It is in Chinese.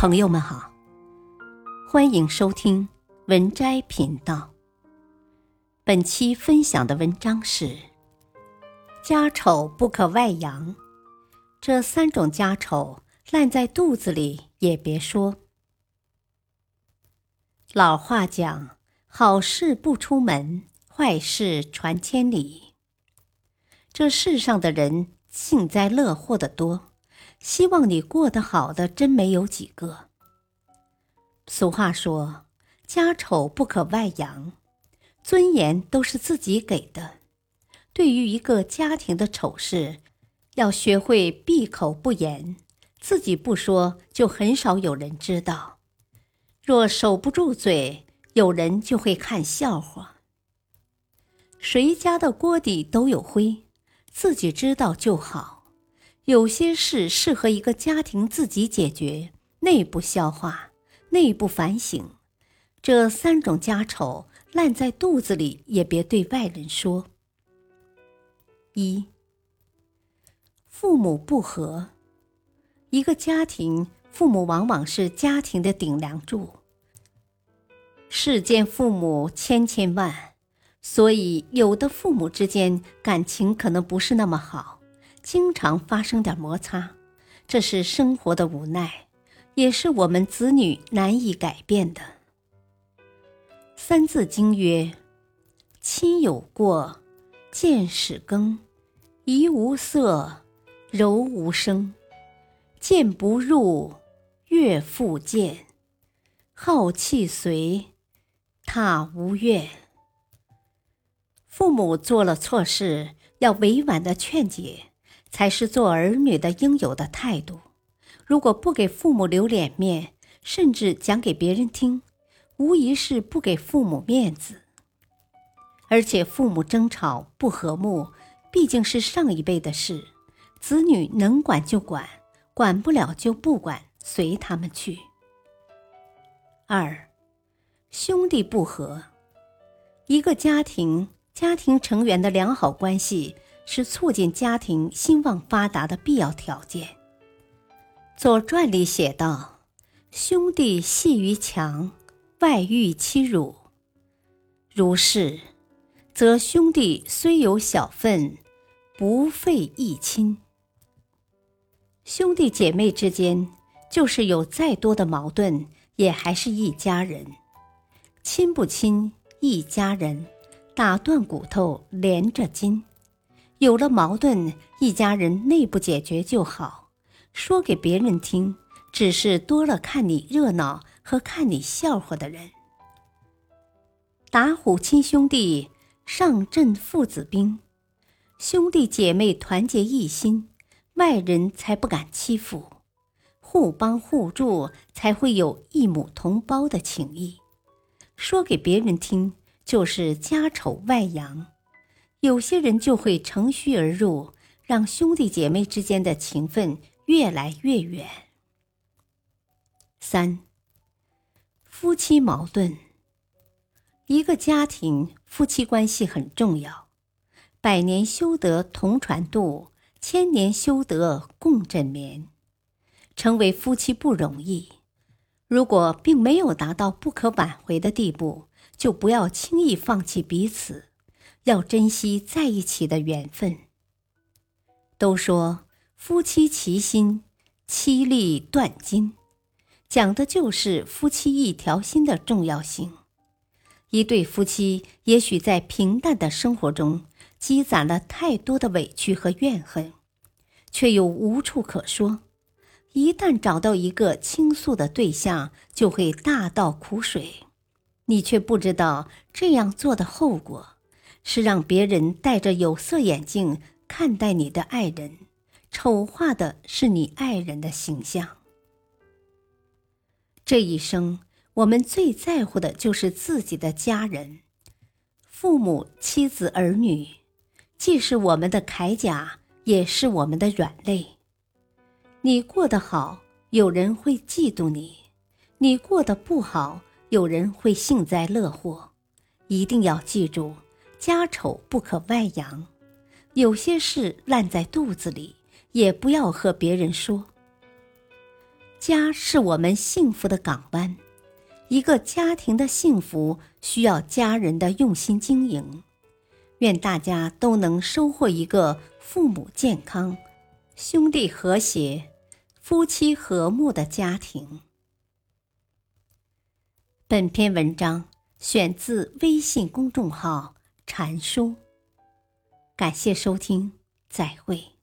朋友们好，欢迎收听文摘频道。本期分享的文章是：家丑不可外扬，这三种家丑烂在肚子里也别说。老话讲，好事不出门，坏事传千里。这世上的人幸灾乐祸的多。希望你过得好的真没有几个。俗话说：“家丑不可外扬，尊严都是自己给的。”对于一个家庭的丑事，要学会闭口不言，自己不说，就很少有人知道。若守不住嘴，有人就会看笑话。谁家的锅底都有灰，自己知道就好。有些事适合一个家庭自己解决，内部消化，内部反省。这三种家丑烂在肚子里，也别对外人说。一，父母不和。一个家庭，父母往往是家庭的顶梁柱。世间父母千千万，所以有的父母之间感情可能不是那么好。经常发生点摩擦，这是生活的无奈，也是我们子女难以改变的。《三字经》曰：“亲有过，见始更，怡无色，柔无声，见不入，悦复见，好气随，他无怨。”父母做了错事，要委婉的劝解。才是做儿女的应有的态度。如果不给父母留脸面，甚至讲给别人听，无疑是不给父母面子。而且父母争吵不和睦，毕竟是上一辈的事，子女能管就管，管不了就不管，随他们去。二，兄弟不和，一个家庭家庭成员的良好关系。是促进家庭兴旺发达的必要条件。《左传》里写道：“兄弟戏于墙，外遇欺辱。如是，则兄弟虽有小份，不废一亲。兄弟姐妹之间，就是有再多的矛盾，也还是一家人。亲不亲，一家人，打断骨头连着筋。”有了矛盾，一家人内部解决就好，说给别人听，只是多了看你热闹和看你笑话的人。打虎亲兄弟，上阵父子兵，兄弟姐妹团结一心，外人才不敢欺负，互帮互助，才会有一母同胞的情谊。说给别人听，就是家丑外扬。有些人就会乘虚而入，让兄弟姐妹之间的情分越来越远。三、夫妻矛盾，一个家庭夫妻关系很重要，百年修得同船渡，千年修得共枕眠。成为夫妻不容易，如果并没有达到不可挽回的地步，就不要轻易放弃彼此。要珍惜在一起的缘分。都说夫妻齐心，妻利断金，讲的就是夫妻一条心的重要性。一对夫妻也许在平淡的生活中积攒了太多的委屈和怨恨，却又无处可说。一旦找到一个倾诉的对象，就会大倒苦水。你却不知道这样做的后果。是让别人戴着有色眼镜看待你的爱人，丑化的是你爱人的形象。这一生，我们最在乎的就是自己的家人，父母、妻子、儿女，既是我们的铠甲，也是我们的软肋。你过得好，有人会嫉妒你；你过得不好，有人会幸灾乐祸。一定要记住。家丑不可外扬，有些事烂在肚子里，也不要和别人说。家是我们幸福的港湾。一个家庭的幸福需要家人的用心经营。愿大家都能收获一个父母健康、兄弟和谐、夫妻和睦的家庭。本篇文章选自微信公众号“禅书”，感谢收听，再会。